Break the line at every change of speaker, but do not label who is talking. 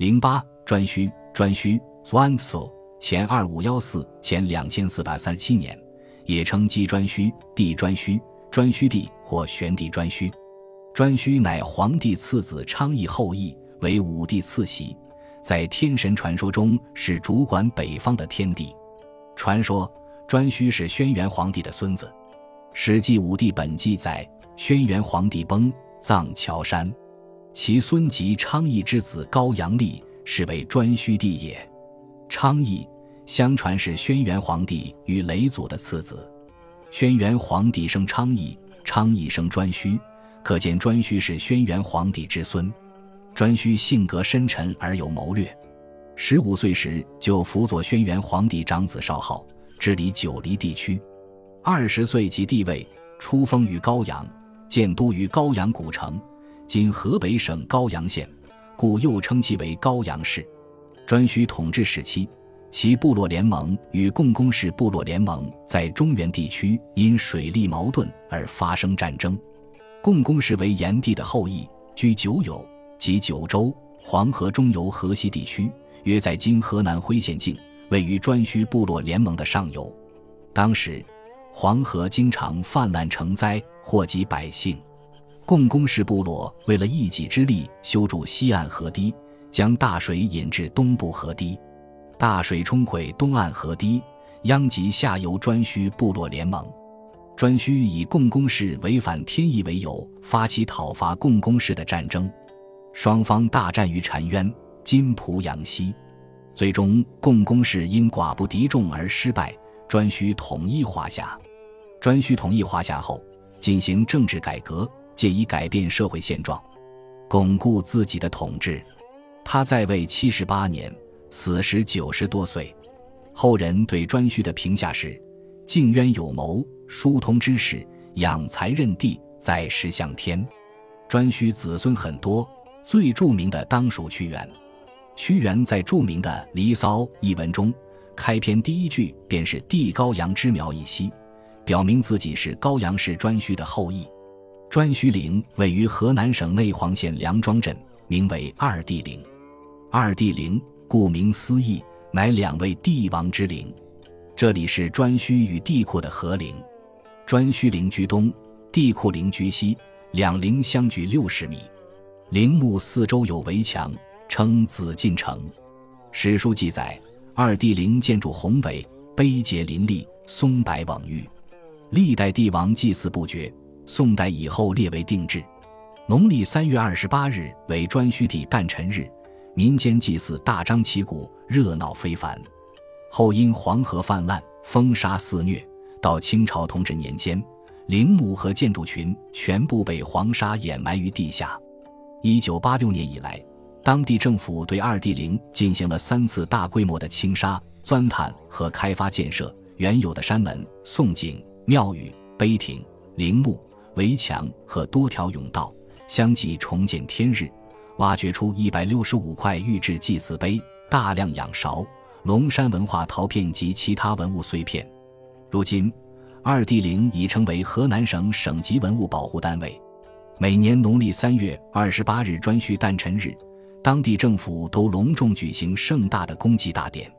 零八颛顼，颛顼 （Zhuangzi） 前二五幺四前两千四百三十七年，也称姬颛顼、帝颛顼、颛顼帝或玄帝颛顼。颛顼乃皇帝次子昌邑后裔，为武帝次媳，在天神传说中是主管北方的天帝。传说颛顼是轩辕皇帝的孙子，《史记·武帝本纪》载：轩辕皇帝崩，葬乔山，其孙及昌邑之子高阳立，是为颛顼帝也。昌邑相传是轩辕皇帝与雷祖的次子，轩辕皇帝生昌邑，昌邑生颛顼。可见颛顼是轩辕皇帝之孙，颛顼性格深沉而有谋略，十五岁时就辅佐轩辕皇帝长子少昊治理九黎地区，二十岁即帝位，出封于高阳，建都于高阳古城，今河北省高阳县，故又称其为高阳市。颛顼统治时期，其部落联盟与共工氏部落联盟在中原地区因水利矛盾而发生战争。共工氏为炎帝的后裔，居九有及九州、黄河中游河西地区，约在今河南辉县境，位于颛顼部落联盟的上游。当时，黄河经常泛滥成灾，祸及百姓。共工氏部落为了一己之力修筑西岸河堤，将大水引至东部河堤，大水冲毁东岸河堤，殃及下游颛顼部落联盟。颛顼以共工氏违反天意为由，发起讨伐共工氏的战争，双方大战于澶渊、今濮阳西，最终共工氏因寡不敌众而失败，颛顼统一华夏。颛顼统一华夏后，进行政治改革，借以改变社会现状，巩固自己的统治。他在位七十八年，死时九十多岁。后人对颛顼的评价是：靖渊有谋。疏通之士，养才任帝，在时向天。颛顼子孙很多，最著名的当属屈原。屈原在著名的《离骚》一文中，开篇第一句便是“帝高阳之苗裔兮”，表明自己是高阳氏颛顼的后裔。颛顼陵位于河南省内黄县梁庄镇，名为二帝陵。二帝陵顾名思义，乃两位帝王之陵。这里是颛顼与帝喾的合陵。颛顼陵居东，帝喾陵居西，两陵相距六十米。陵墓四周有围墙，称紫禁城。史书记载，二帝陵建筑宏伟，碑碣林立，松柏蓊郁。历代帝王祭祀不绝，宋代以后列为定制。农历三月二十八日为颛顼帝诞辰日，民间祭祀大张旗鼓，热闹非凡。后因黄河泛滥，风沙肆虐。到清朝同治年间，陵墓和建筑群全部被黄沙掩埋于地下。一九八六年以来，当地政府对二帝陵进行了三次大规模的清沙、钻探和开发建设。原有的山门、宋井、庙宇、碑亭、陵墓、围墙和多条甬道相继重见天日，挖掘出一百六十五块玉制祭祀碑、大量仰韶、龙山文化陶片及其他文物碎片。如今，二帝陵已成为河南省省级文物保护单位。每年农历三月二十八日颛顼诞辰日，当地政府都隆重举行盛大的公祭大典。